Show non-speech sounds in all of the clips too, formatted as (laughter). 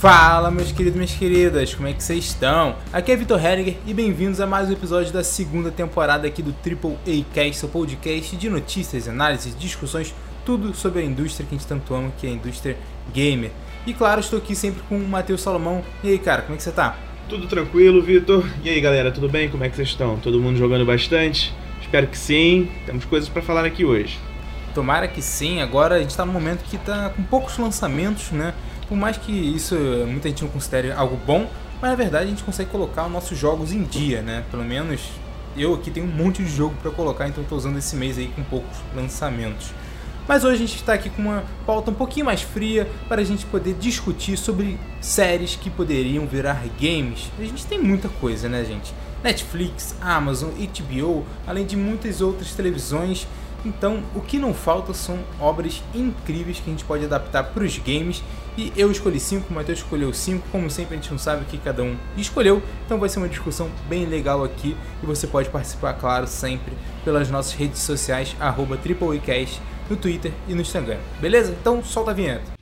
Fala, meus queridos e minhas queridas, como é que vocês estão? Aqui é Vitor Heringer e bem-vindos a mais um episódio da segunda temporada aqui do Triple A Cast, seu podcast de notícias, análises, discussões, tudo sobre a indústria que a gente tanto ama, que é a indústria gamer. E claro, estou aqui sempre com o Matheus Salomão. E aí, cara, como é que você tá? Tudo tranquilo, Vitor? E aí, galera, tudo bem? Como é que vocês estão? Todo mundo jogando bastante? Espero que sim. Temos coisas para falar aqui hoje. Tomara que sim. Agora a gente tá num momento que tá com poucos lançamentos, né? Por mais que isso muita gente não considere algo bom, mas na verdade a gente consegue colocar os nossos jogos em dia, né? Pelo menos eu aqui tenho um monte de jogo para colocar, então estou usando esse mês aí com poucos lançamentos. Mas hoje a gente está aqui com uma pauta um pouquinho mais fria para a gente poder discutir sobre séries que poderiam virar games. A gente tem muita coisa, né, gente? Netflix, Amazon, HBO, além de muitas outras televisões então, o que não falta são obras incríveis que a gente pode adaptar para os games. E eu escolhi 5, o Matheus escolheu 5. Como sempre, a gente não sabe o que cada um escolheu. Então, vai ser uma discussão bem legal aqui. E você pode participar, claro, sempre pelas nossas redes sociais, arroba TripleAcast, no Twitter e no Instagram. Beleza? Então, solta a vinheta.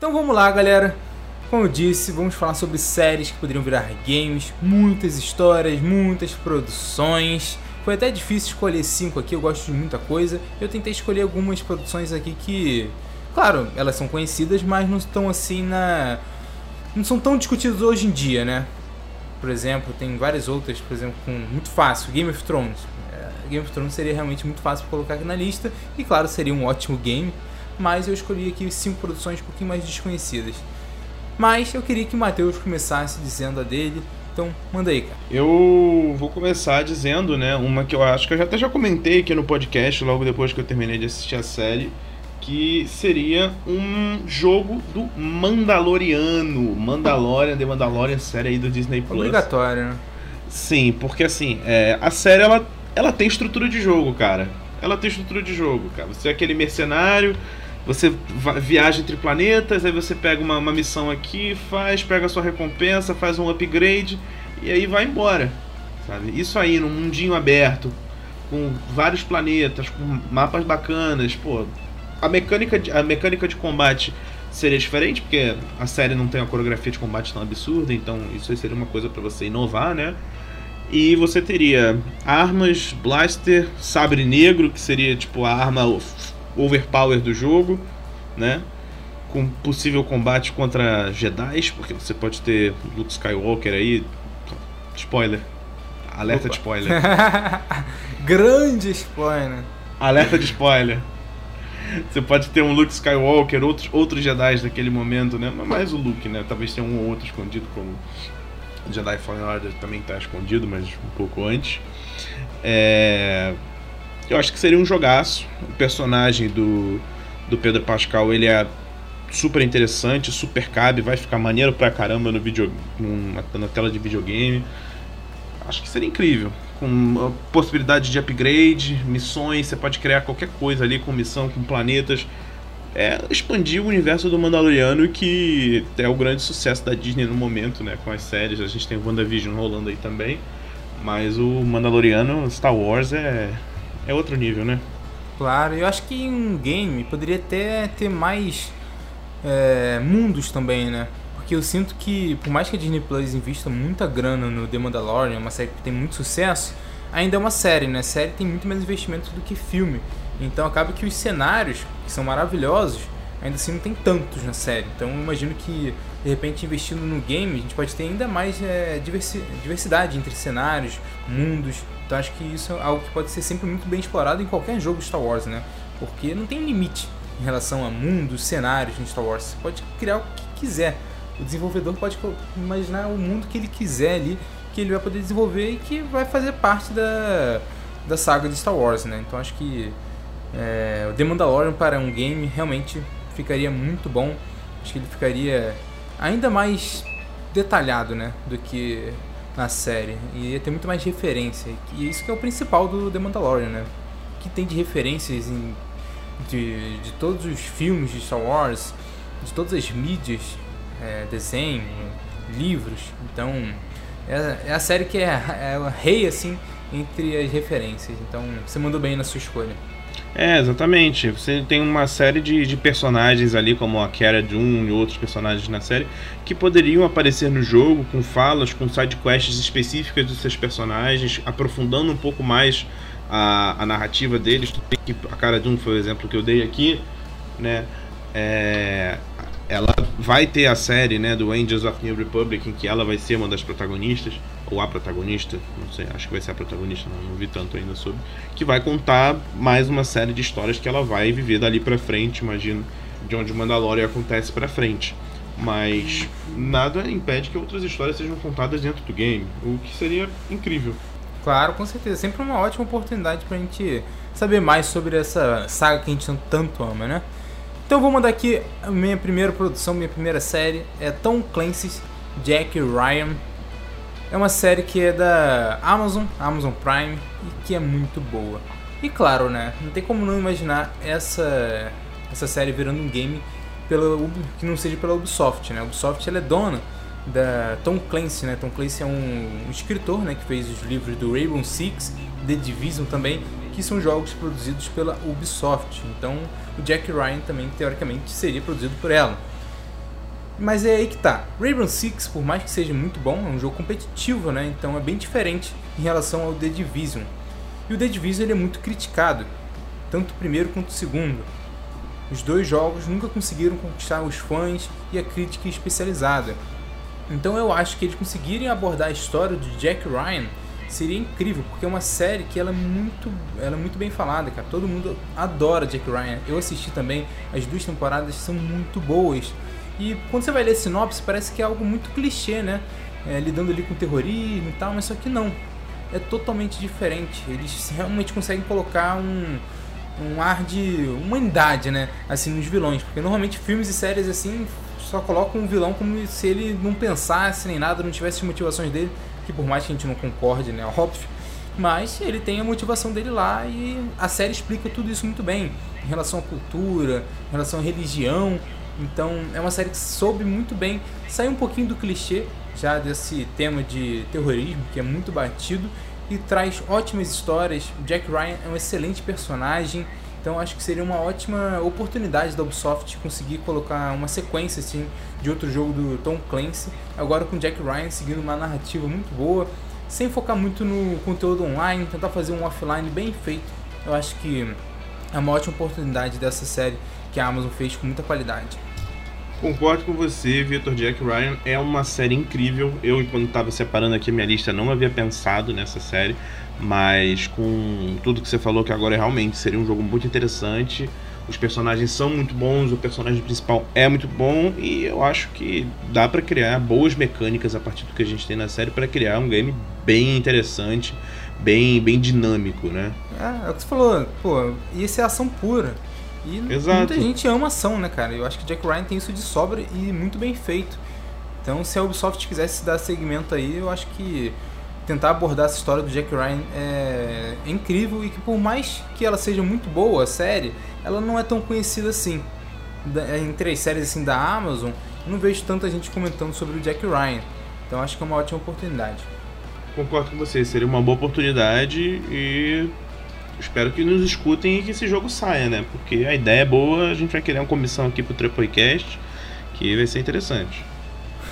Então vamos lá, galera. Como eu disse, vamos falar sobre séries que poderiam virar games, muitas histórias, muitas produções. Foi até difícil escolher cinco aqui, eu gosto de muita coisa. Eu tentei escolher algumas produções aqui que, claro, elas são conhecidas, mas não estão assim na. não são tão discutidas hoje em dia, né? Por exemplo, tem várias outras, por exemplo, com muito fácil, Game of Thrones. É, Game of Thrones seria realmente muito fácil colocar aqui na lista, e claro, seria um ótimo game, mas eu escolhi aqui cinco produções um pouquinho mais desconhecidas. Mas eu queria que o Matheus começasse dizendo a dele. Então, manda aí, cara. Eu vou começar dizendo, né, uma que eu acho que eu já, até já comentei aqui no podcast, logo depois que eu terminei de assistir a série, que seria um jogo do Mandaloriano. Mandalorian, The Mandalorian, série aí do Disney Plus. Obrigatório, né? Sim, porque assim, é, a série ela, ela tem estrutura de jogo, cara. Ela tem estrutura de jogo, cara. Você é aquele mercenário você viaja entre planetas, aí você pega uma, uma missão aqui, faz, pega a sua recompensa, faz um upgrade e aí vai embora. Sabe? Isso aí, num mundinho aberto, com vários planetas, com mapas bacanas, pô. A mecânica de, a mecânica de combate seria diferente, porque a série não tem uma coreografia de combate tão absurda, então isso aí seria uma coisa para você inovar, né? E você teria armas, blaster, sabre negro, que seria tipo a arma overpower do jogo, né? Com possível combate contra Jedi, porque você pode ter Luke Skywalker aí. Spoiler. Alerta Opa. de spoiler. (laughs) Grande spoiler. Alerta de spoiler. Você pode ter um Luke Skywalker, outros, outros Jedi naquele momento, né? Mas mais o Luke, né? Talvez tenha um ou outro escondido, como Jedi Fallen Order também está escondido, mas um pouco antes. É... Eu acho que seria um jogaço. O personagem do, do Pedro Pascal, ele é super interessante, super cabe, vai ficar maneiro pra caramba no video, na, na tela de videogame. Acho que seria incrível. Com possibilidade de upgrade, missões, você pode criar qualquer coisa ali com missão, com planetas. É expandir o universo do Mandaloriano, que é o grande sucesso da Disney no momento, né? Com as séries. A gente tem o WandaVision rolando aí também. Mas o Mandaloriano, Star Wars, é, é outro nível, né? Claro, eu acho que em um game poderia até ter mais é, mundos também, né? Porque eu sinto que, por mais que a Disney Plus invista muita grana no The Mandalorian, uma série que tem muito sucesso, ainda é uma série, né? série tem muito mais investimento do que filme. Então acaba que os cenários, que são maravilhosos, ainda assim não tem tantos na série. Então eu imagino que, de repente, investindo no game, a gente pode ter ainda mais é, diversidade entre cenários, mundos. Então acho que isso é algo que pode ser sempre muito bem explorado em qualquer jogo Star Wars, né? Porque não tem limite em relação a mundos, cenários em Star Wars. Você pode criar o que quiser. O desenvolvedor pode imaginar o mundo que ele quiser ali, que ele vai poder desenvolver e que vai fazer parte da, da saga de Star Wars, né? Então acho que é, o The Mandalorian para um game realmente ficaria muito bom. Acho que ele ficaria ainda mais detalhado, né? Do que na série. E ia ter muito mais referência. E isso que é o principal do The Mandalorian, né? Que tem de referências em, de, de todos os filmes de Star Wars, de todas as mídias, é, desenho, livros. Então É, é a série que é, é o rei, assim, entre as referências. Então, você mandou bem na sua escolha. É, exatamente. Você tem uma série de, de personagens ali, como a Cara Dune e outros personagens na série, que poderiam aparecer no jogo com falas, com sidequests específicas dos seus personagens, aprofundando um pouco mais a, a narrativa deles. A Cara Dune foi o exemplo que eu dei aqui, né? É, ela vai ter a série né, do Angels of New Republic, em que ela vai ser uma das protagonistas, ou a protagonista, não sei, acho que vai ser a protagonista, não, não vi tanto ainda sobre, que vai contar mais uma série de histórias que ela vai viver dali pra frente, imagino, de onde o Mandalorian acontece pra frente. Mas nada impede que outras histórias sejam contadas dentro do game, o que seria incrível. Claro, com certeza. Sempre uma ótima oportunidade pra gente saber mais sobre essa saga que a gente tanto ama, né? Então vou mandar aqui a minha primeira produção, minha primeira série. É Tom Clancy's Jack Ryan. É uma série que é da Amazon, Amazon Prime, e que é muito boa. E claro, né? Não tem como não imaginar essa, essa série virando um game pela, que não seja pela Ubisoft, né? A Ubisoft ela é dona da Tom Clancy, né? Tom Clancy é um, um escritor, né? Que fez os livros do Rainbow Six, The Division também, que são jogos produzidos pela Ubisoft. Então, o Jack Ryan também, teoricamente, seria produzido por ela. Mas é aí que tá. Rainbow Six, por mais que seja muito bom, é um jogo competitivo, né? Então é bem diferente em relação ao The Division. E o The Division ele é muito criticado, tanto o primeiro quanto o segundo. Os dois jogos nunca conseguiram conquistar os fãs e a crítica especializada. Então eu acho que eles conseguirem abordar a história de Jack Ryan seria incrível, porque é uma série que ela é muito, ela é muito bem falada, cara. Todo mundo adora Jack Ryan. Eu assisti também, as duas temporadas são muito boas. E quando você vai ler sinopse, parece que é algo muito clichê, né? É, lidando ali com terrorismo e tal, mas só que não. É totalmente diferente. Eles realmente conseguem colocar um, um ar de humanidade, né? Assim, nos vilões. Porque normalmente filmes e séries assim só colocam um vilão como se ele não pensasse nem nada, não tivesse as motivações dele que por mais que a gente não concorde, né, (laughs) óbvio, mas ele tem a motivação dele lá e a série explica tudo isso muito bem, em relação à cultura, em relação à religião. Então é uma série que soube muito bem sair um pouquinho do clichê já desse tema de terrorismo que é muito batido e traz ótimas histórias. Jack Ryan é um excelente personagem, então acho que seria uma ótima oportunidade da Ubisoft conseguir colocar uma sequência assim de outro jogo do Tom Clancy, agora com Jack Ryan seguindo uma narrativa muito boa, sem focar muito no conteúdo online, tentar fazer um offline bem feito. Eu acho que é uma ótima oportunidade dessa série que a Amazon fez com muita qualidade. Concordo com você, Victor Jack Ryan é uma série incrível. Eu, enquanto estava separando aqui a minha lista, não havia pensado nessa série. Mas com tudo que você falou que agora realmente seria um jogo muito interessante. Os personagens são muito bons, o personagem principal é muito bom e eu acho que dá para criar boas mecânicas a partir do que a gente tem na série para criar um game bem interessante, bem bem dinâmico, né? É, é o que você falou, pô, ia ser ação pura. E Exato. muita gente ama ação, né, cara? Eu acho que Jack Ryan tem isso de sobra e muito bem feito. Então, se a Ubisoft quisesse dar segmento aí, eu acho que tentar abordar essa história do Jack Ryan é, é, incrível e que por mais que ela seja muito boa, a série, ela não é tão conhecida assim. Entre as séries assim da Amazon, eu não vejo tanta gente comentando sobre o Jack Ryan. Então acho que é uma ótima oportunidade. Concordo com você, seria uma boa oportunidade e espero que nos escutem e que esse jogo saia, né? Porque a ideia é boa, a gente vai querer uma comissão aqui pro Triplecast, que vai ser interessante.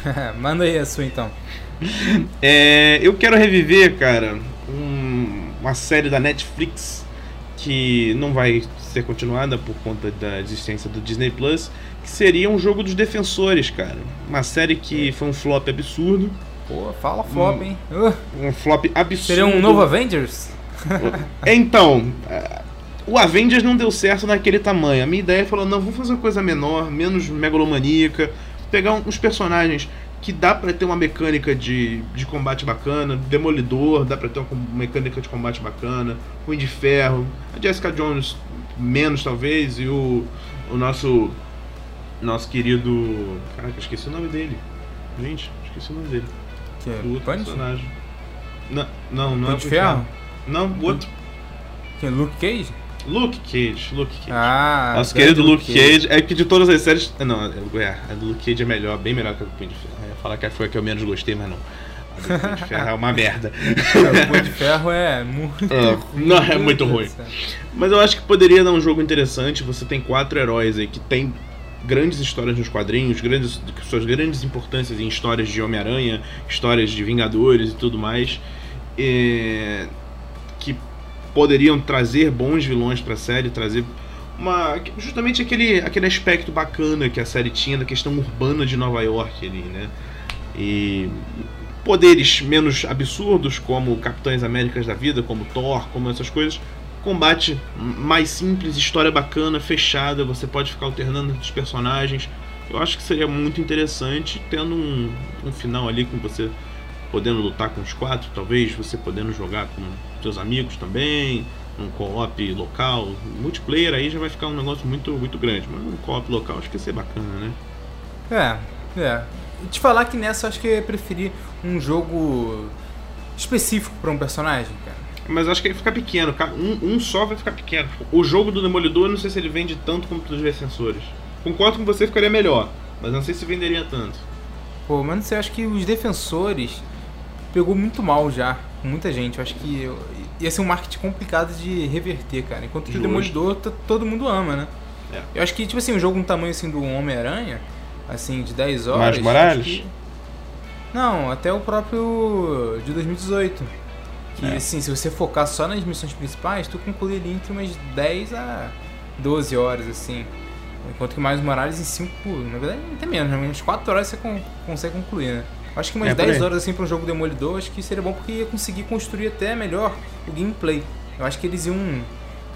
(laughs) Manda aí a sua então. (laughs) É, eu quero reviver, cara, um, uma série da Netflix que não vai ser continuada por conta da existência do Disney Plus, que seria um jogo dos defensores, cara. Uma série que foi um flop absurdo. Pô, fala flop, um, hein? Uh. Um flop absurdo. Seria um novo Avengers? (laughs) então, o Avengers não deu certo naquele tamanho. A minha ideia é falar, não, vamos fazer uma coisa menor, menos megalomaníaca, pegar uns personagens que dá para ter uma mecânica de, de combate bacana, Demolidor, dá para ter uma mecânica de combate bacana, Ruim de Ferro, a Jessica Jones menos talvez, e o, o nosso nosso querido. Caraca, esqueci o nome dele. Gente, esqueci o nome dele. Que é o outro personagem. Não, não, não é de Ferro? Não, o outro. Que é Luke Cage? Luke Cage, Luke Cage. Ah, Nosso querido Luke Cage. É que de todas as séries. Não, é, a do Luke Cage é melhor, bem melhor que a do Punho de Ferro. Eu ia falar que foi a que eu menos gostei, mas não. O Punho de Ferro é uma merda. (laughs) o Punho de Ferro é muito é, (laughs) ruim. Não, é muito ruim. Mas eu acho que poderia dar um jogo interessante. Você tem quatro heróis aí que tem grandes histórias nos quadrinhos, grandes, suas grandes importâncias em histórias de Homem-Aranha, histórias de Vingadores e tudo mais. É, que poderiam trazer bons vilões para a série, trazer uma justamente aquele, aquele aspecto bacana que a série tinha da questão urbana de Nova York ali, né? E poderes menos absurdos como Capitães Américas da vida, como Thor, como essas coisas. Combate mais simples, história bacana, fechada, você pode ficar alternando entre os personagens. Eu acho que seria muito interessante tendo um, um final ali com você podendo lutar com os quatro, talvez você podendo jogar com seus amigos também, um co-op local, multiplayer aí já vai ficar um negócio muito, muito grande, mas um co-op local acho que ia ser bacana, né? É, é. E te falar que nessa eu acho que eu ia preferir um jogo específico para um personagem, cara. Mas acho que ele fica pequeno, um, um só vai ficar pequeno. O jogo do Demolidor eu não sei se ele vende tanto como dos Defensores. Concordo com você, ficaria melhor, mas não sei se venderia tanto. Pô, mas não sei, acho que os Defensores pegou muito mal já, com muita gente. Eu acho que ia ser um marketing complicado de reverter, cara. Enquanto que o Demolidor todo mundo ama, né? É. Eu acho que, tipo assim, um jogo um tamanho assim do Homem-Aranha, assim, de 10 horas. Mais Morales? Que... Não, até o próprio de 2018. Que é. assim, se você focar só nas missões principais, tu concluiria entre umas 10 a 12 horas, assim. Enquanto que mais Morales em 5, na verdade, até menos, né? Umas 4 horas você consegue concluir, né? Acho que umas é 10 horas assim para um jogo Demolidor, acho que seria bom porque ia conseguir construir até melhor o gameplay. Eu acho que eles iam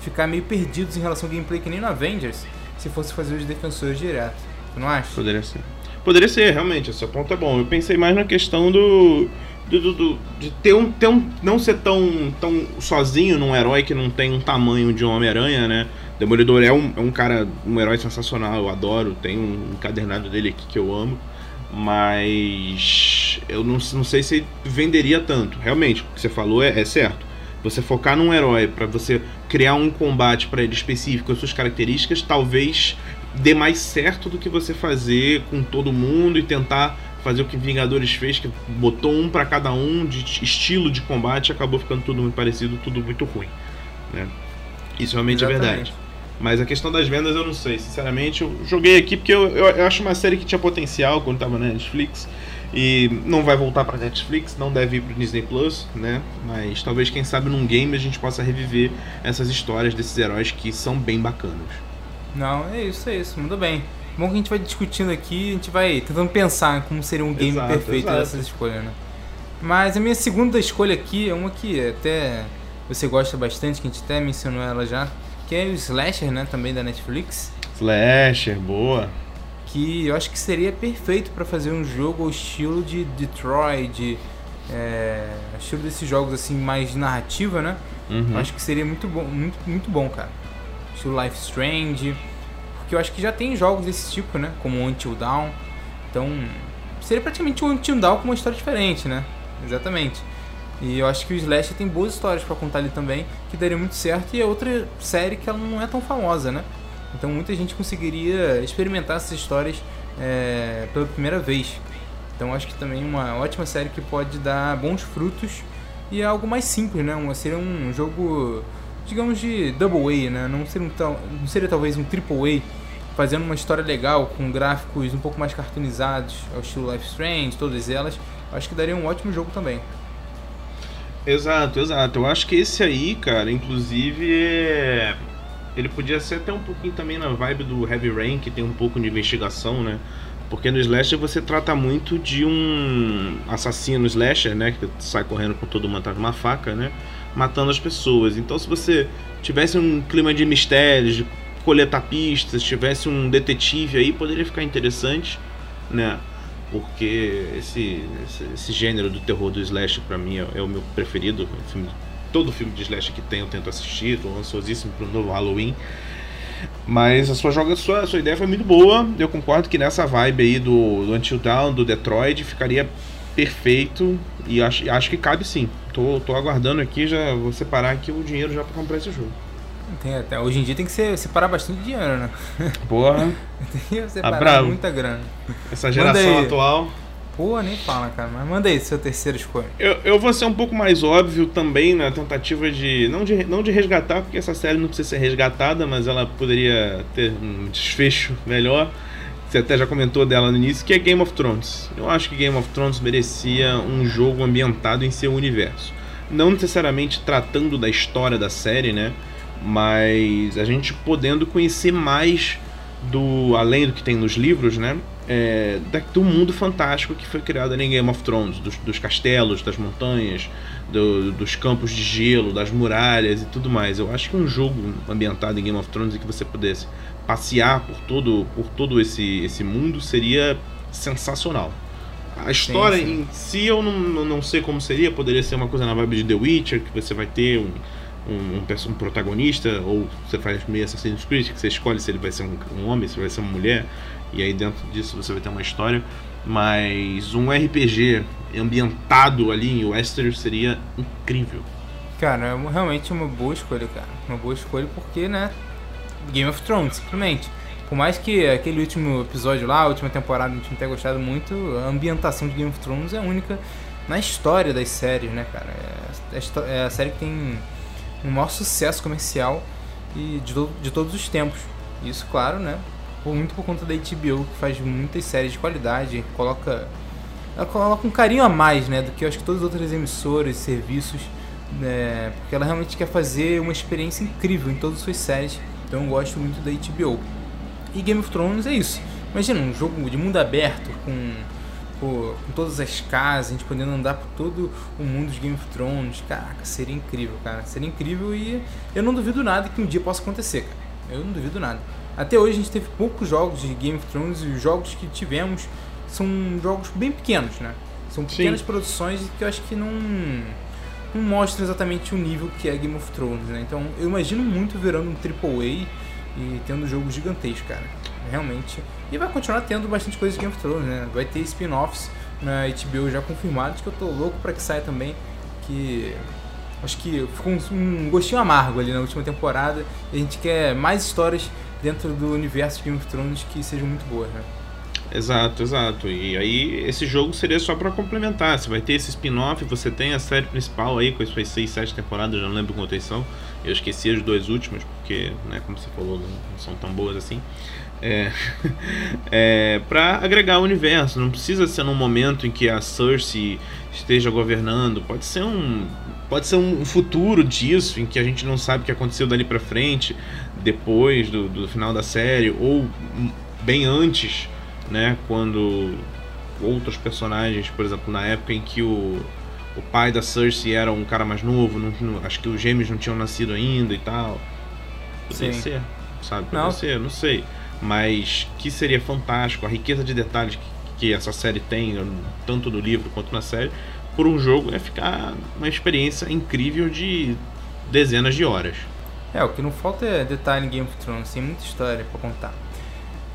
ficar meio perdidos em relação ao gameplay que nem no Avengers, se fosse fazer os defensores direto. Tu não acha? Poderia ser. Poderia ser, realmente, esse ponto é bom. Eu pensei mais na questão do. do, do, de ter um, ter um. não ser tão, tão sozinho num herói que não tem um tamanho de um Homem-Aranha, né? Demolidor é um, é um cara, um herói sensacional, eu adoro. Tem um encadernado dele aqui que eu amo mas eu não, não sei se venderia tanto. Realmente, o que você falou é, é certo. Você focar num herói para você criar um combate para ele específico, com as suas características, talvez dê mais certo do que você fazer com todo mundo e tentar fazer o que Vingadores fez, que botou um para cada um de estilo de combate, acabou ficando tudo muito parecido, tudo muito ruim. Né? Isso realmente Exatamente. é verdade. Mas a questão das vendas eu não sei. Sinceramente, eu joguei aqui porque eu, eu, eu acho uma série que tinha potencial quando estava na Netflix. E não vai voltar para Netflix, não deve ir para Disney Plus, né? Mas talvez, quem sabe, num game a gente possa reviver essas histórias desses heróis que são bem bacanas. Não, é isso, é isso, muito bem. Bom que a gente vai discutindo aqui, a gente vai tentando pensar como seria um game exato, perfeito exato. dessas escolhas, né? Mas a minha segunda escolha aqui é uma que até você gosta bastante, que a gente até mencionou ela já, que é o Slasher, né, também da Netflix. Slasher, boa. Que eu acho que seria perfeito para fazer um jogo ao estilo de Detroit, de, é, estilo desses jogos assim mais narrativa, né? Uhum. Eu acho que seria muito bom, muito, muito bom, cara. Estilo Life Strange, porque eu acho que já tem jogos desse tipo, né? Como Until Dawn. Então, seria praticamente um Until Dawn com uma história diferente, né? Exatamente. E eu acho que o Slash tem boas histórias para contar ali também, que daria muito certo. E é outra série que ela não é tão famosa, né? Então muita gente conseguiria experimentar essas histórias é, pela primeira vez. Então acho que também uma ótima série que pode dar bons frutos e é algo mais simples, né? Uma, seria um jogo, digamos, de double A, né? Não seria, um, não seria talvez um triple A, fazendo uma história legal, com gráficos um pouco mais cartoonizados, ao estilo Life Strange, todas elas. Acho que daria um ótimo jogo também. Exato, exato. Eu acho que esse aí, cara, inclusive é... ele podia ser até um pouquinho também na vibe do Heavy Rain, que tem um pouco de investigação, né? Porque no Slasher você trata muito de um assassino Slasher, né? Que sai correndo com todo mundo atrás uma faca, né? Matando as pessoas. Então se você tivesse um clima de mistério, de coletar pistas, tivesse um detetive aí, poderia ficar interessante, né? Porque esse, esse, esse, gênero do terror do slash para mim é, é, o meu preferido. Filme, todo filme de slash que tem eu tento assistir, tô ansiosíssimo pro novo Halloween. Mas a sua joga, a sua, a sua ideia foi muito boa. Eu concordo que nessa vibe aí do, do Until Dawn, do Detroit, ficaria perfeito e acho, acho que cabe sim. Tô, tô aguardando aqui, já vou separar aqui o dinheiro já para comprar esse jogo. Tem até, hoje em dia tem que ser, separar bastante dinheiro, né? Porra. (laughs) tem que separar ah, muita grana. Essa geração atual. Pô, nem fala, cara. Mas manda aí seu terceiro escolha. Eu, eu vou ser um pouco mais óbvio também na tentativa de não, de. não de resgatar, porque essa série não precisa ser resgatada, mas ela poderia ter um desfecho melhor. Você até já comentou dela no início, que é Game of Thrones. Eu acho que Game of Thrones merecia um jogo ambientado em seu universo. Não necessariamente tratando da história da série, né? Mas a gente podendo conhecer mais do além do que tem nos livros, né? É, do mundo fantástico que foi criado em Game of Thrones, dos, dos castelos, das montanhas, do, dos campos de gelo, das muralhas e tudo mais. Eu acho que um jogo ambientado em Game of Thrones e que você pudesse passear por todo, por todo esse, esse mundo seria sensacional. A história sim, sim. em si eu não, não sei como seria, poderia ser uma coisa na vibe de The Witcher, que você vai ter um, um, um, protagonista, ou você faz meio Assassin's Creed, que você escolhe se ele vai ser um, um homem, se vai ser uma mulher, e aí dentro disso você vai ter uma história. Mas um RPG ambientado ali em Westeros seria incrível. Cara, é realmente uma boa escolha, cara. Uma boa escolha porque, né? Game of Thrones, simplesmente. Por mais que aquele último episódio lá, a última temporada, a gente não tenha gostado muito, a ambientação de Game of Thrones é única na história das séries, né, cara? É, é, é a série que tem um maior sucesso comercial e de, de todos os tempos. Isso, claro, né? Por, muito por conta da HBO, que faz muitas séries de qualidade, coloca, ela coloca um carinho a mais, né? Do que acho que todas as outras emissoras, serviços, né? Porque ela realmente quer fazer uma experiência incrível em todas as suas séries. Então eu gosto muito da HBO. E Game of Thrones é isso. Imagina um jogo de mundo aberto com com todas as casas, a gente podendo andar por todo o mundo de Game of Thrones. Caraca, seria incrível, cara. Seria incrível e eu não duvido nada que um dia possa acontecer, cara. Eu não duvido nada. Até hoje a gente teve poucos jogos de Game of Thrones e os jogos que tivemos são jogos bem pequenos, né? São pequenas Sim. produções que eu acho que não, não mostram exatamente o nível que é Game of Thrones, né? Então eu imagino muito virando um AAA e tendo jogos gigantescos, cara. Realmente. E vai continuar tendo bastante coisa de Game of Thrones, né? Vai ter spin-offs na HBO já confirmados, que eu tô louco para que saia também. Que acho que ficou um, gostinho amargo ali na última temporada. E a gente quer mais histórias dentro do universo de Game of Thrones que sejam muito boas, né? Exato, exato. E aí esse jogo seria só para complementar. Você vai ter esse spin-off, você tem a série principal aí com as suas 6, 7 temporadas, já não lembro quantas são. Eu esqueci as duas últimas, porque, né, como você falou, não são tão boas assim. É, (laughs) é, para agregar o universo. Não precisa ser num momento em que a Cersei esteja governando. Pode ser um, pode ser um futuro disso, em que a gente não sabe o que aconteceu dali para frente, depois do, do final da série, ou bem antes, né? Quando outros personagens, por exemplo, na época em que o, o pai da Cersei era um cara mais novo, não, não, acho que os gêmeos não tinham nascido ainda e tal. Poderia Sim. ser, sabe? Poderia não. ser, não sei mas que seria fantástico, a riqueza de detalhes que, que essa série tem, tanto no livro quanto na série, por um jogo é ficar uma experiência incrível de dezenas de horas. É, o que não falta é detalhe em Game of Thrones, tem muita história para contar.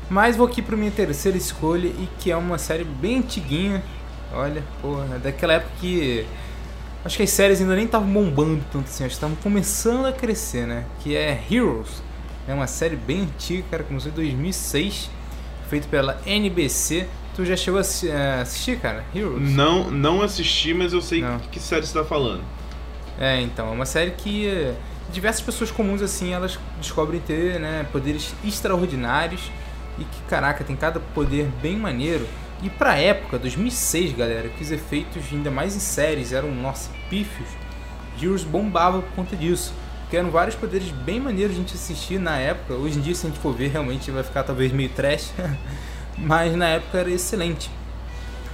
Mas vou aqui para minha terceira escolha e que é uma série bem antiguinha. Olha, porra, é daquela época que acho que as séries ainda nem estavam bombando tanto assim, estavam começando a crescer, né? Que é Heroes, é uma série bem antiga, cara, começou em 2006, feito pela NBC. Tu já chegou a eh, assistir, cara? Heroes? Não, não assisti, mas eu sei não. que série você tá falando. É, então, é uma série que eh, diversas pessoas comuns assim, elas descobrem ter, né, poderes extraordinários e que, caraca, tem cada poder bem maneiro. E pra época, 2006, galera, que os efeitos, ainda mais em séries, eram, nossa, pífios. Heroes bombava por conta disso que eram vários poderes bem maneiros de gente assistir na época. Hoje em dia, se a gente for ver, realmente vai ficar talvez meio trash, (laughs) mas na época era excelente.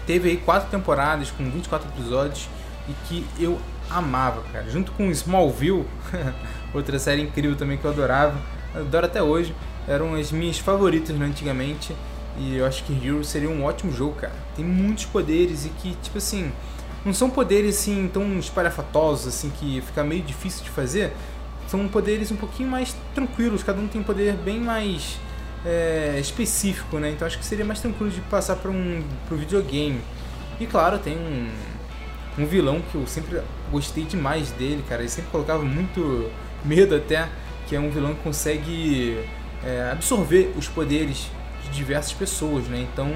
Teve aí quatro temporadas com 24 episódios e que eu amava, cara. Junto com Smallville, (laughs) outra série incrível também que eu adorava, adoro até hoje, eram as minhas favoritas né, antigamente. E eu acho que Hero seria um ótimo jogo, cara. Tem muitos poderes e que, tipo assim, não são poderes assim tão espalhafatosos assim que fica meio difícil de fazer, são poderes um pouquinho mais tranquilos, cada um tem um poder bem mais é, específico, né? Então acho que seria mais tranquilo de passar para um pro videogame. E claro, tem um, um vilão que eu sempre gostei demais dele, cara. Ele sempre colocava muito medo até, que é um vilão que consegue é, absorver os poderes de diversas pessoas, né? Então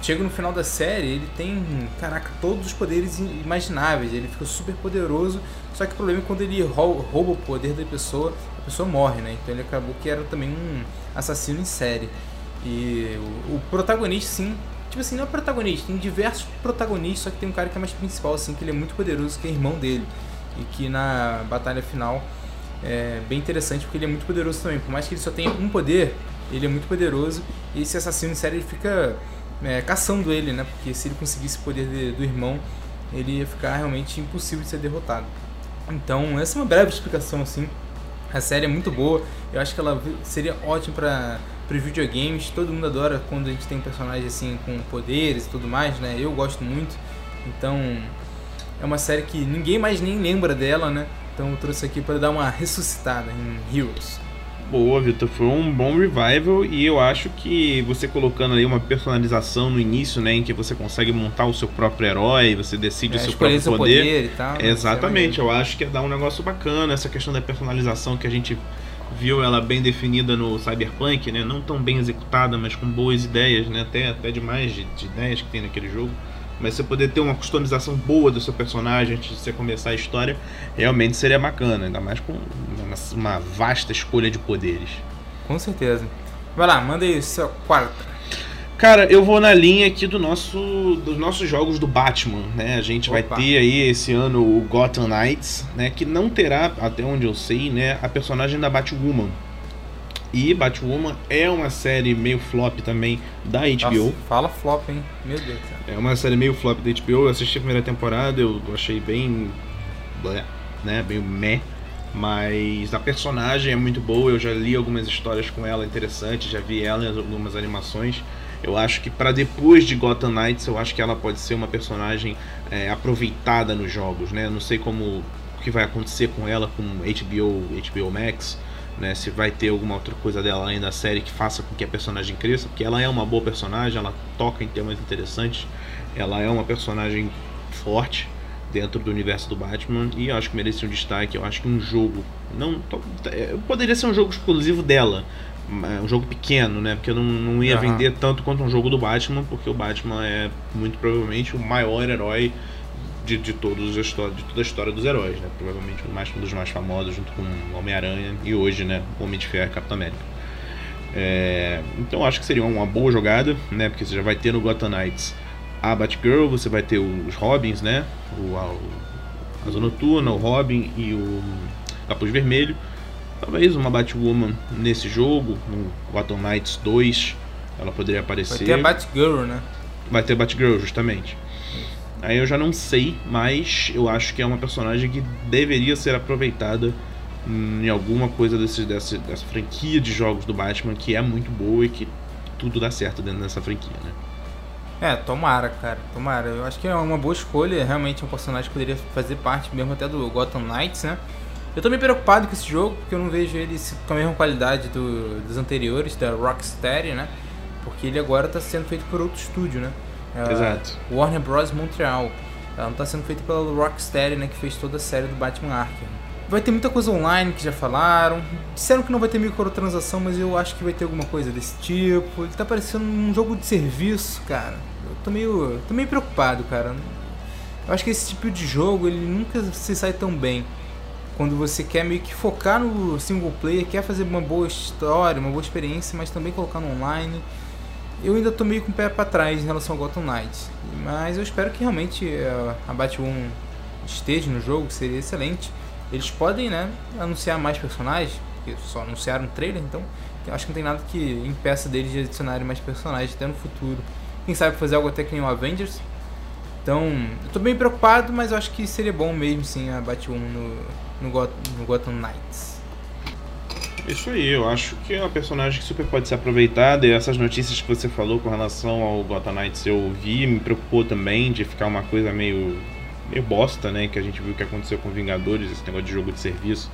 chega no final da série, ele tem, caraca, todos os poderes imagináveis, ele fica super poderoso, só que o problema é quando ele rouba o poder da pessoa, a pessoa morre, né? Então ele acabou que era também um assassino em série. E o, o protagonista, sim, tipo assim, não é protagonista, tem diversos protagonistas, só que tem um cara que é mais principal, assim, que ele é muito poderoso, que é irmão dele. E que na batalha final é bem interessante porque ele é muito poderoso também. Por mais que ele só tenha um poder, ele é muito poderoso. E esse assassino em série ele fica é, caçando ele, né? Porque se ele conseguisse o poder de, do irmão, ele ia ficar realmente impossível de ser derrotado. Então, essa é uma breve explicação assim. A série é muito boa. Eu acho que ela seria ótima para para videogames. Todo mundo adora quando a gente tem personagens assim com poderes e tudo mais, né? Eu gosto muito. Então, é uma série que ninguém mais nem lembra dela, né? Então eu trouxe aqui para dar uma ressuscitada em Heroes. Boa, Vitor. Foi um bom revival e eu acho que você colocando ali uma personalização no início, né, em que você consegue montar o seu próprio herói, você decide é, o seu próprio seu poder. poder e tal, né, Exatamente, eu acho que ia dar um negócio bacana essa questão da personalização que a gente viu ela bem definida no Cyberpunk, né? Não tão bem executada, mas com boas ideias, né? Até até demais de, de ideias que tem naquele jogo mas você poder ter uma customização boa do seu personagem antes de você começar a história, realmente seria bacana, ainda mais com uma, vasta escolha de poderes. Com certeza. Vai lá, manda aí sua quarta. Cara, eu vou na linha aqui do nosso, dos nossos jogos do Batman, né? A gente Opa. vai ter aí esse ano o Gotham Knights, né? Que não terá, até onde eu sei, né? A personagem da Batwoman. E Batwoman é uma série meio flop também da HBO. Nossa, fala flop, hein? Meu Deus. É uma série meio flop da HBO. Eu assisti a primeira temporada, eu achei bem. né? Bem meh. Mas a personagem é muito boa. Eu já li algumas histórias com ela interessantes, já vi ela em algumas animações. Eu acho que para depois de Gotham Knights, eu acho que ela pode ser uma personagem é, aproveitada nos jogos, né? Não sei como o que vai acontecer com ela com HBO, HBO Max né, se vai ter alguma outra coisa dela além da série que faça com que a personagem cresça, porque ela é uma boa personagem, ela toca em temas interessantes, ela é uma personagem forte dentro do universo do Batman e eu acho que merecia um destaque. Eu acho que um jogo não é, poderia ser um jogo exclusivo dela, um jogo pequeno, né? Porque eu não, não ia uhum. vender tanto quanto um jogo do Batman, porque o Batman é muito provavelmente o maior herói de, de, todos a história, de toda a história dos heróis, né? Provavelmente o mais, um dos mais famosos, junto com Homem-Aranha e hoje, né? Homem de Ferro e Capitão América. É, então acho que seria uma boa jogada, né? Porque você já vai ter no Gotham Knights a Batgirl, você vai ter os Robins, né? O, a, o Asa Noturna, o Robin e o Capuz Vermelho. Talvez uma Batwoman nesse jogo, no Gotham Knights 2, ela poderia aparecer. Vai ter a Batgirl, né? Vai ter a Batgirl, justamente. Aí eu já não sei, mas eu acho que é uma personagem que deveria ser aproveitada em alguma coisa desse, dessa, dessa franquia de jogos do Batman que é muito boa e que tudo dá certo dentro dessa franquia, né? É, tomara, cara, tomara. Eu acho que é uma boa escolha, realmente é um personagem que poderia fazer parte mesmo até do Gotham Knights, né? Eu tô meio preocupado com esse jogo, porque eu não vejo ele com a mesma qualidade do, dos anteriores, da Rocksteady, né? Porque ele agora tá sendo feito por outro estúdio, né? É, Exato. Warner Bros. Montreal. Ela não está sendo feita pela Rocksteady, né, que fez toda a série do Batman Arkham. Vai ter muita coisa online que já falaram. Disseram que não vai ter microtransação, mas eu acho que vai ter alguma coisa desse tipo. Ele tá parecendo um jogo de serviço, cara. Eu tô meio, tô meio preocupado, cara. Eu acho que esse tipo de jogo, ele nunca se sai tão bem. Quando você quer meio que focar no single player, quer fazer uma boa história, uma boa experiência, mas também colocar no online eu ainda tô meio com o pé para trás em relação ao Gotham Knights. Mas eu espero que realmente eh, a Batwoman esteja no jogo, seria excelente. Eles podem, né, anunciar mais personagens, porque só anunciaram um trailer, então acho que não tem nada que impeça deles de adicionarem mais personagens até no futuro. Quem sabe fazer algo até que nem o Avengers. Então, eu tô bem preocupado, mas eu acho que seria bom mesmo sim a Batwoman no, no, Gotham, no Gotham Knights. Isso aí, eu acho que é uma personagem que super pode ser aproveitada. E essas notícias que você falou com relação ao Gotham Knights eu vi, me preocupou também de ficar uma coisa meio, meio bosta, né? Que a gente viu que aconteceu com Vingadores, esse negócio de jogo de serviço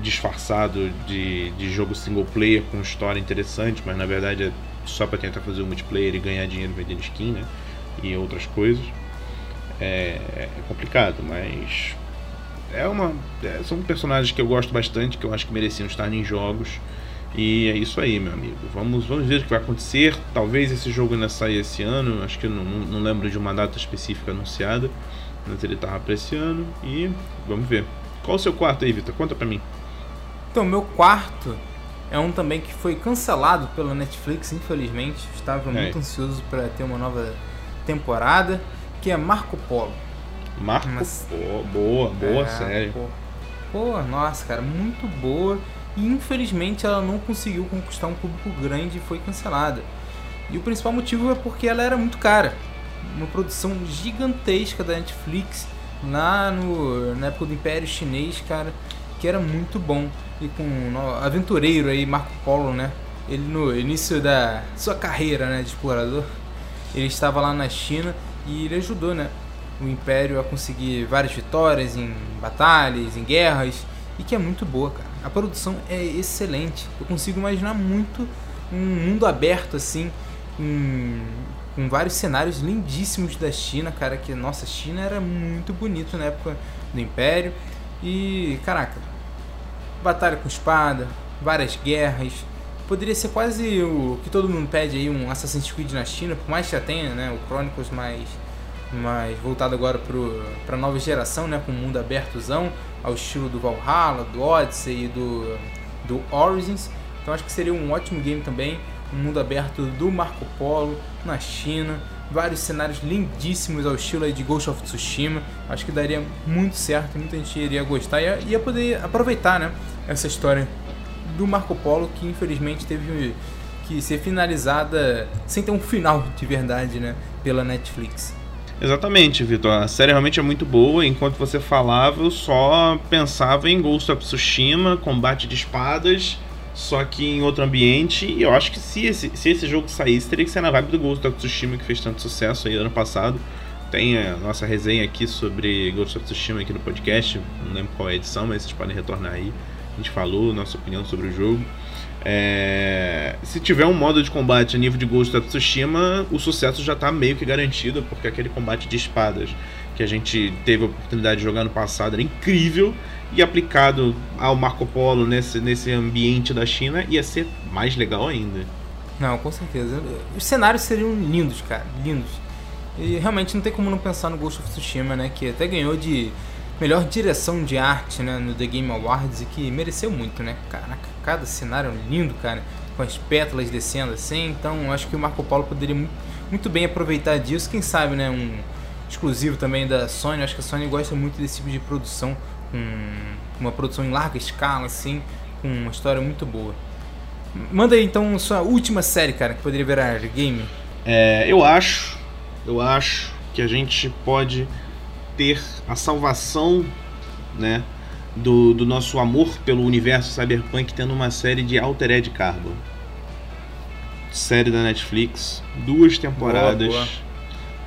disfarçado de, de jogo single player com história interessante, mas na verdade é só para tentar fazer o multiplayer e ganhar dinheiro vendendo skin, né? E outras coisas. É, é complicado, mas é uma. É, são personagens que eu gosto bastante, que eu acho que mereciam estar em jogos. E é isso aí, meu amigo. Vamos, vamos ver o que vai acontecer. Talvez esse jogo ainda saia esse ano. Acho que eu não, não lembro de uma data específica anunciada. Mas ele tava pra esse ano. E vamos ver. Qual o seu quarto aí, Vitor? Conta pra mim. Então, meu quarto é um também que foi cancelado pela Netflix, infelizmente. Estava é. muito ansioso para ter uma nova temporada, que é Marco Polo. Marco Mas... Polo, boa, boa é, série. Pô, pô, nossa, cara, muito boa. E infelizmente ela não conseguiu conquistar um público grande e foi cancelada. E o principal motivo é porque ela era muito cara. Uma produção gigantesca da Netflix lá no, na época do Império Chinês, cara, que era muito bom. E com o aventureiro aí, Marco Polo, né? Ele no início da sua carreira né, de explorador, ele estava lá na China e ele ajudou né, o Império a conseguir várias vitórias em batalhas, em guerras, e que é muito boa, cara. A produção é excelente. Eu consigo imaginar muito um mundo aberto assim, em, com vários cenários lindíssimos da China, cara. Que nossa, China era muito bonito na época do Império. E caraca, batalha com espada, várias guerras. Poderia ser quase o que todo mundo pede aí, um Assassin's Creed na China, por mais que já tenha, né, o Chronicles mais, mais voltado agora para a nova geração, né, com um mundo abertozão, ao estilo do Valhalla, do Odyssey e do, do Origins. Então acho que seria um ótimo game também, um mundo aberto do Marco Polo na China, vários cenários lindíssimos ao estilo de Ghost of Tsushima. Acho que daria muito certo, muita gente iria gostar e ia poder aproveitar, né? essa história do Marco Polo que infelizmente teve que ser finalizada sem ter um final de verdade, né, pela Netflix. Exatamente, Vitor. A série realmente é muito boa. Enquanto você falava, eu só pensava em Ghost of Tsushima, combate de espadas, só que em outro ambiente. E eu acho que se esse, se esse jogo saísse, teria que ser na vibe do Ghost of Tsushima, que fez tanto sucesso aí ano passado. Tem a nossa resenha aqui sobre Ghost of Tsushima aqui no podcast. Não lembro qual é a edição, mas vocês podem retornar aí a gente falou, nossa opinião sobre o jogo. É... se tiver um modo de combate a nível de Ghost of Tsushima, o sucesso já está meio que garantido, porque aquele combate de espadas que a gente teve a oportunidade de jogar no passado era incrível e aplicado ao Marco Polo nesse, nesse ambiente da China ia ser mais legal ainda. Não, com certeza. Os cenários seriam lindos, cara, lindos. E realmente não tem como não pensar no Ghost of Tsushima, né, que até ganhou de melhor direção de arte né, no The Game Awards e que mereceu muito, né? Caraca, cada cenário lindo, cara, com as pétalas descendo assim. Então acho que o Marco Polo poderia muito bem aproveitar disso. Quem sabe, né? Um exclusivo também da Sony. Acho que a Sony gosta muito desse tipo de produção, com uma produção em larga escala, assim, com uma história muito boa. Manda aí então sua última série, cara, que poderia virar game. É, eu acho, eu acho que a gente pode ter a salvação, né, do, do nosso amor pelo universo cyberpunk tendo uma série de Altered Carbon. Série da Netflix, duas temporadas, boa,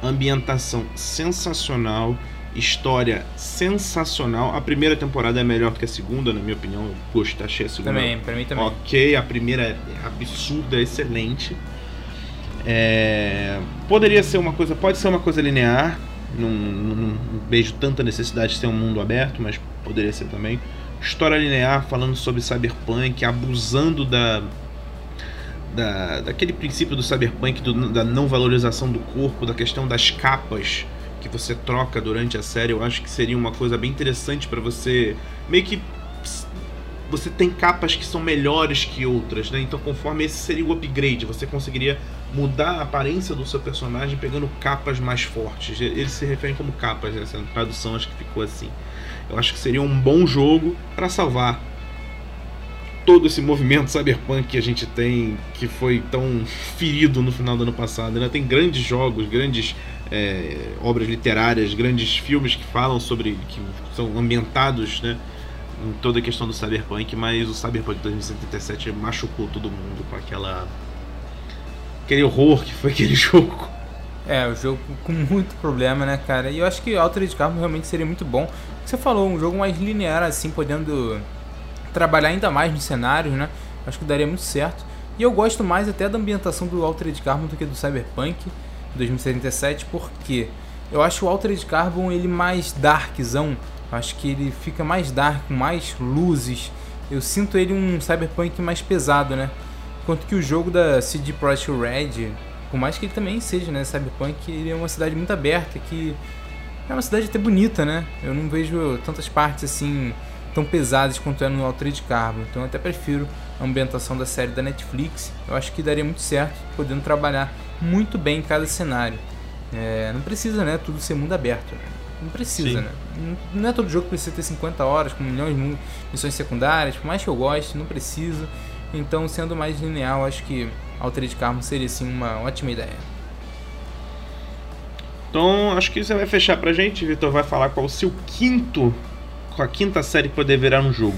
boa. ambientação sensacional, história sensacional. A primeira temporada é melhor que a segunda, na minha opinião. Eu gostei, achei a segunda. Também, pra mim também. Ok, a primeira é absurda, excelente. É... Poderia ser uma coisa, pode ser uma coisa linear, não, não, vejo tanta necessidade de ser um mundo aberto, mas poderia ser também. História linear falando sobre cyberpunk, abusando da, da daquele princípio do cyberpunk, do, da não valorização do corpo, da questão das capas que você troca durante a série. Eu acho que seria uma coisa bem interessante para você meio que você tem capas que são melhores que outras, né? Então, conforme esse seria o upgrade, você conseguiria mudar a aparência do seu personagem pegando capas mais fortes. Eles se referem como capas, né? essa tradução acho que ficou assim. Eu acho que seria um bom jogo para salvar todo esse movimento cyberpunk que a gente tem, que foi tão ferido no final do ano passado. Ainda tem grandes jogos, grandes é, obras literárias, grandes filmes que falam sobre, que são ambientados, né? Em toda a questão do cyberpunk, mas o cyberpunk 2077 machucou todo mundo com aquela aquele horror que foi aquele (laughs) jogo. É, o jogo com muito problema, né, cara? E eu acho que Altered Carbon realmente seria muito bom. Você falou, um jogo mais linear, assim, podendo trabalhar ainda mais nos cenários, né? Acho que daria muito certo. E eu gosto mais até da ambientação do Altered Carbon do que do Cyberpunk 2077, porque eu acho o Altered Carbon ele mais darkzão. Acho que ele fica mais dark, com mais luzes eu sinto ele um cyberpunk mais pesado, né? Enquanto que o jogo da CD Projekt Red, por mais que ele também seja, né, cyberpunk, ele é uma cidade muito aberta que é uma cidade até bonita, né? Eu não vejo tantas partes assim tão pesadas quanto é no Altered Carbon, então eu até prefiro a ambientação da série da Netflix. Eu acho que daria muito certo, podendo trabalhar muito bem em cada cenário. É, não precisa, né, tudo ser mundo aberto. Né? Não precisa, Sim. né? Não é todo jogo que precisa ter 50 horas, com milhões de missões secundárias, por mais que eu goste, não precisa. Então, sendo mais linear, acho que Altered Carbon seria sim uma ótima ideia. Então, acho que você vai fechar pra gente, Vitor. Vai falar qual o seu quinto, com a quinta série que poder virar um jogo.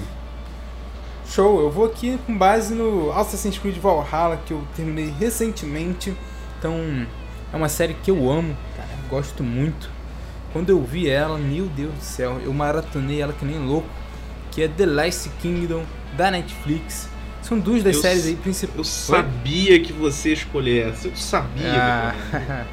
Show, eu vou aqui com base no Assassin's Creed Valhalla, que eu terminei recentemente. Então, é uma série que eu amo, cara, gosto muito. Quando eu vi ela, meu Deus do céu, eu maratonei ela que nem louco. Que é The Last Kingdom da Netflix. São duas das eu séries aí principais. Eu sabia que você ia escolher essa. Eu sabia. Ah.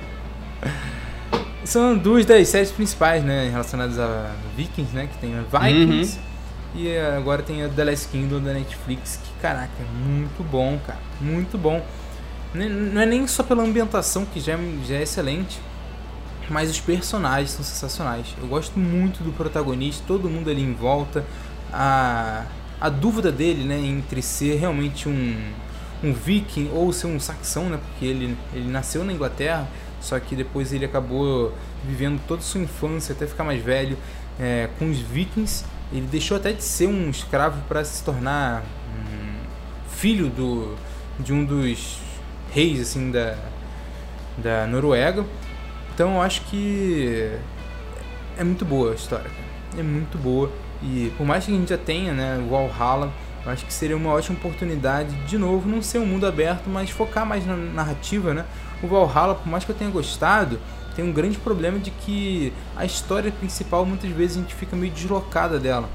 (laughs) São duas das séries principais, né? Relacionadas a Vikings, né? Que tem a Vikings. Uhum. E agora tem a The Last Kingdom da Netflix. Que caraca, é muito bom, cara. Muito bom. Não é nem só pela ambientação, que já é, já é excelente mas os personagens são sensacionais. Eu gosto muito do protagonista, todo mundo ali em volta. A, a dúvida dele, né, entre ser realmente um, um viking ou ser um saxão, né, porque ele, ele nasceu na Inglaterra, só que depois ele acabou vivendo toda a sua infância até ficar mais velho é, com os vikings. Ele deixou até de ser um escravo para se tornar um filho do, de um dos reis assim da, da Noruega. Então eu acho que é muito boa a história. É muito boa. E por mais que a gente já tenha, né, o Valhalla, eu acho que seria uma ótima oportunidade, de novo, não ser um mundo aberto, mas focar mais na narrativa, né? O Valhalla, por mais que eu tenha gostado, tem um grande problema de que a história principal muitas vezes a gente fica meio deslocada dela.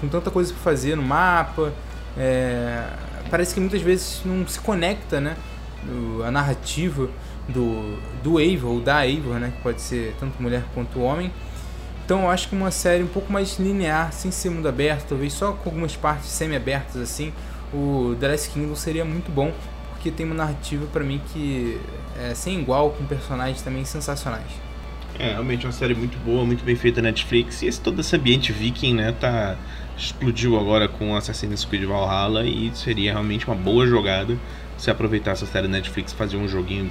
Com tanta coisa para fazer no mapa, é... parece que muitas vezes não se conecta, né? A narrativa do, do Eivor, ou da Eivor, né? Que pode ser tanto mulher quanto homem. Então eu acho que uma série um pouco mais linear, sem ser mundo aberto, talvez só com algumas partes semi-abertas assim, o The Last Kingdom seria muito bom, porque tem uma narrativa para mim que é sem igual, com personagens também sensacionais. É, realmente uma série muito boa, muito bem feita na Netflix. E esse, todo esse ambiente viking, né, tá explodiu agora com Assassin's Creed Valhalla e seria realmente uma boa jogada se aproveitar essa série Netflix fazer um joguinho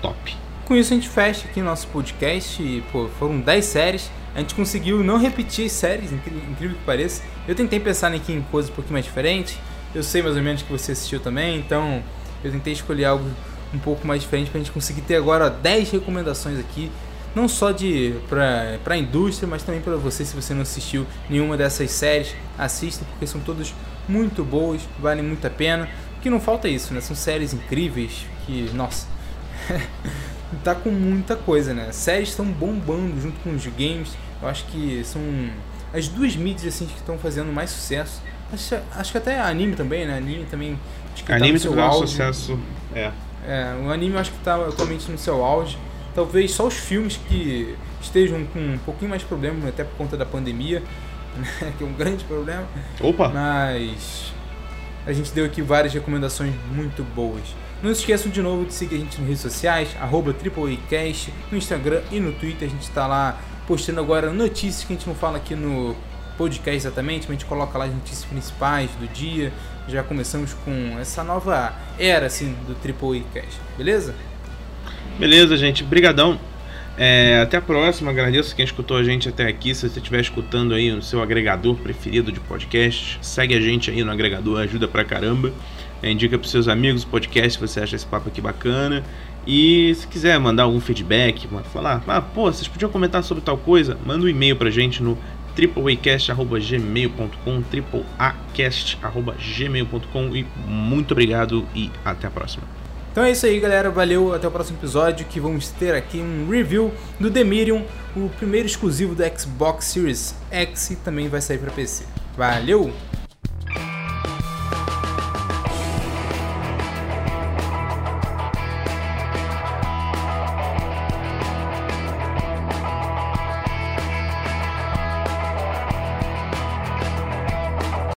top. Com isso a gente fecha aqui nosso podcast. E, pô, foram 10 séries. A gente conseguiu não repetir as séries, incrível que pareça. Eu tentei pensar aqui em coisas um pouquinho mais diferentes. Eu sei mais ou menos que você assistiu também, então eu tentei escolher algo um pouco mais diferente pra gente conseguir ter agora ó, 10 recomendações aqui. Não só de pra, pra indústria, mas também para você, se você não assistiu nenhuma dessas séries, assista, porque são todas muito boas, valem muito a pena. O que não falta é isso, né? São séries incríveis que, nossa, (laughs) tá com muita coisa, né? Séries estão bombando junto com os games. Eu acho que são as duas mídias assim que estão fazendo mais sucesso. Acho, acho que até anime também, né? Anime também. Acho que anime tá no seu auge. sucesso. É. É, o anime eu acho que está atualmente no seu auge. Talvez só os filmes que estejam com um pouquinho mais de problema, até por conta da pandemia, (laughs) né? que é um grande problema. Opa! Mas a gente deu aqui várias recomendações muito boas. Não se esqueçam de novo de seguir a gente nas redes sociais, arroba AAAcast, no Instagram e no Twitter. A gente está lá postando agora notícias que a gente não fala aqui no podcast exatamente, mas a gente coloca lá as notícias principais do dia. Já começamos com essa nova era assim do AAAcast, beleza? Beleza, gente. Brigadão. É, até a próxima. Agradeço quem escutou a gente até aqui. Se você estiver escutando aí no seu agregador preferido de podcast, segue a gente aí no agregador, ajuda pra caramba. É, indica para seus amigos o podcast se você acha esse papo aqui bacana. E se quiser mandar algum feedback, falar, ah, pô, vocês podiam comentar sobre tal coisa, manda um e-mail pra gente no tripleacast.gmail.com tripleacast.gmail.com e muito obrigado e até a próxima. Então é isso aí, galera. Valeu. Até o próximo episódio que vamos ter aqui um review do Demirium, o primeiro exclusivo do Xbox Series X e também vai sair para PC. Valeu!